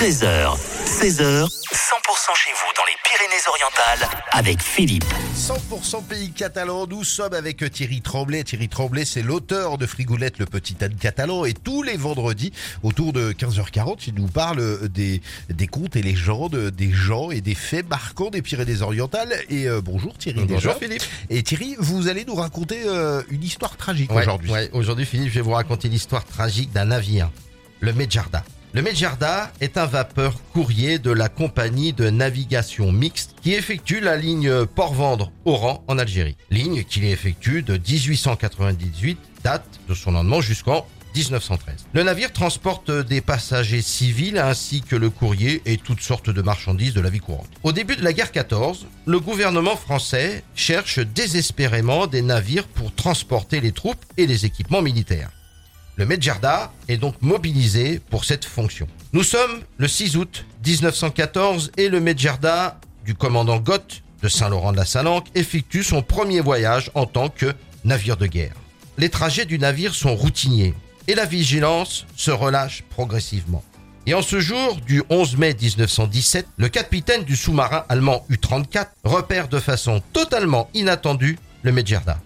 13h, 16h, 100% chez vous dans les Pyrénées-Orientales avec Philippe. 100% pays catalan, nous sommes avec Thierry Tremblay. Thierry Tremblay, c'est l'auteur de Frigoulette, le petit âne catalan. Et tous les vendredis, autour de 15h40, il nous parle des, des contes et légendes, des gens et des faits marquants des Pyrénées-Orientales. Et euh, bonjour Thierry. Bonjour déjà. Philippe. Et Thierry, vous allez nous raconter euh, une histoire tragique Ouais, aujourd'hui. ouais, aujourd'hui, Philippe, je vais vous raconter l'histoire tragique d'un navire, le Medjarda. Le Medjarda est un vapeur courrier de la compagnie de navigation mixte qui effectue la ligne Port-Vendre-Oran en Algérie. Ligne qu'il effectue de 1898, date de son lancement jusqu'en 1913. Le navire transporte des passagers civils ainsi que le courrier et toutes sortes de marchandises de la vie courante. Au début de la guerre 14, le gouvernement français cherche désespérément des navires pour transporter les troupes et les équipements militaires. Le Medjarda est donc mobilisé pour cette fonction. Nous sommes le 6 août 1914 et le Medjarda du commandant Gott de Saint-Laurent de la Salanque effectue son premier voyage en tant que navire de guerre. Les trajets du navire sont routiniers et la vigilance se relâche progressivement. Et en ce jour du 11 mai 1917, le capitaine du sous-marin allemand U-34 repère de façon totalement inattendue le.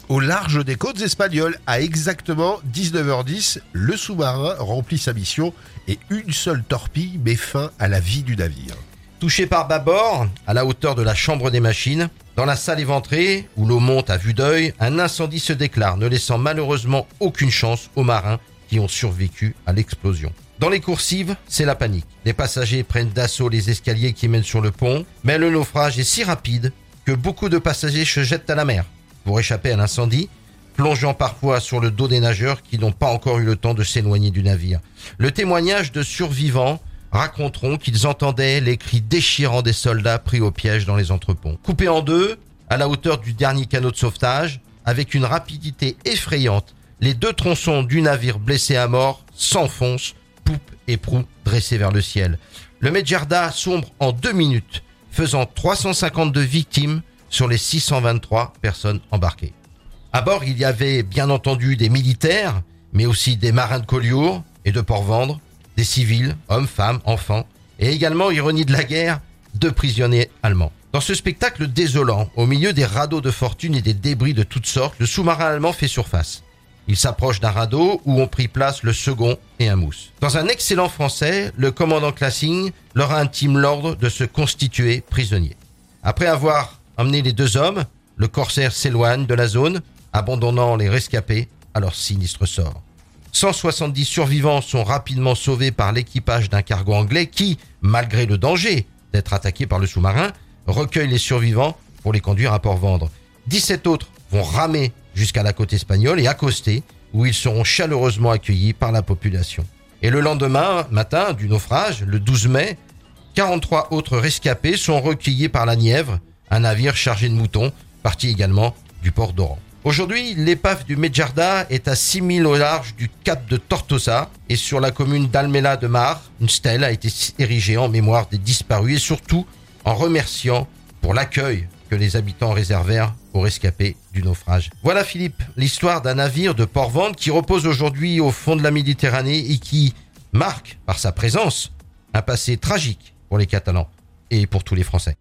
Au large des côtes espagnoles, à exactement 19h10, le sous-marin remplit sa mission et une seule torpille met fin à la vie du navire. Touché par bâbord, à la hauteur de la chambre des machines, dans la salle éventrée, où l'eau monte à vue d'œil, un incendie se déclare, ne laissant malheureusement aucune chance aux marins qui ont survécu à l'explosion. Dans les coursives, c'est la panique. Les passagers prennent d'assaut les escaliers qui mènent sur le pont, mais le naufrage est si rapide que beaucoup de passagers se jettent à la mer pour échapper à l'incendie, plongeant parfois sur le dos des nageurs qui n'ont pas encore eu le temps de s'éloigner du navire. Le témoignage de survivants raconteront qu'ils entendaient les cris déchirants des soldats pris au piège dans les entreponts. Coupés en deux, à la hauteur du dernier canot de sauvetage, avec une rapidité effrayante, les deux tronçons du navire blessé à mort s'enfoncent, poupe et proue dressés vers le ciel. Le Medjarda sombre en deux minutes, faisant 352 victimes sur les 623 personnes embarquées. À bord, il y avait bien entendu des militaires, mais aussi des marins de Collioure et de Port-Vendre, des civils, hommes, femmes, enfants, et également, ironie de la guerre, deux prisonniers allemands. Dans ce spectacle désolant, au milieu des radeaux de fortune et des débris de toutes sortes, le sous-marin allemand fait surface. Il s'approche d'un radeau où ont pris place le second et un mousse. Dans un excellent français, le commandant Classing leur intime l'ordre de se constituer prisonniers. Après avoir emmené les deux hommes, le corsaire s'éloigne de la zone, abandonnant les rescapés à leur sinistre sort. 170 survivants sont rapidement sauvés par l'équipage d'un cargo anglais qui, malgré le danger d'être attaqué par le sous-marin, recueille les survivants pour les conduire à Port-Vendre. 17 autres vont ramer jusqu'à la côte espagnole et accoster, où ils seront chaleureusement accueillis par la population. Et le lendemain matin du naufrage, le 12 mai, 43 autres rescapés sont recueillis par la Nièvre, un navire chargé de moutons, parti également du port d'Oran. Aujourd'hui, l'épave du Medjarda est à 6000 au large du cap de Tortosa et sur la commune d'Almela de Mar, une stèle a été érigée en mémoire des disparus et surtout en remerciant pour l'accueil que les habitants réservèrent aux rescapés du naufrage. Voilà Philippe, l'histoire d'un navire de Port-Vendre qui repose aujourd'hui au fond de la Méditerranée et qui marque par sa présence un passé tragique pour les Catalans et pour tous les Français.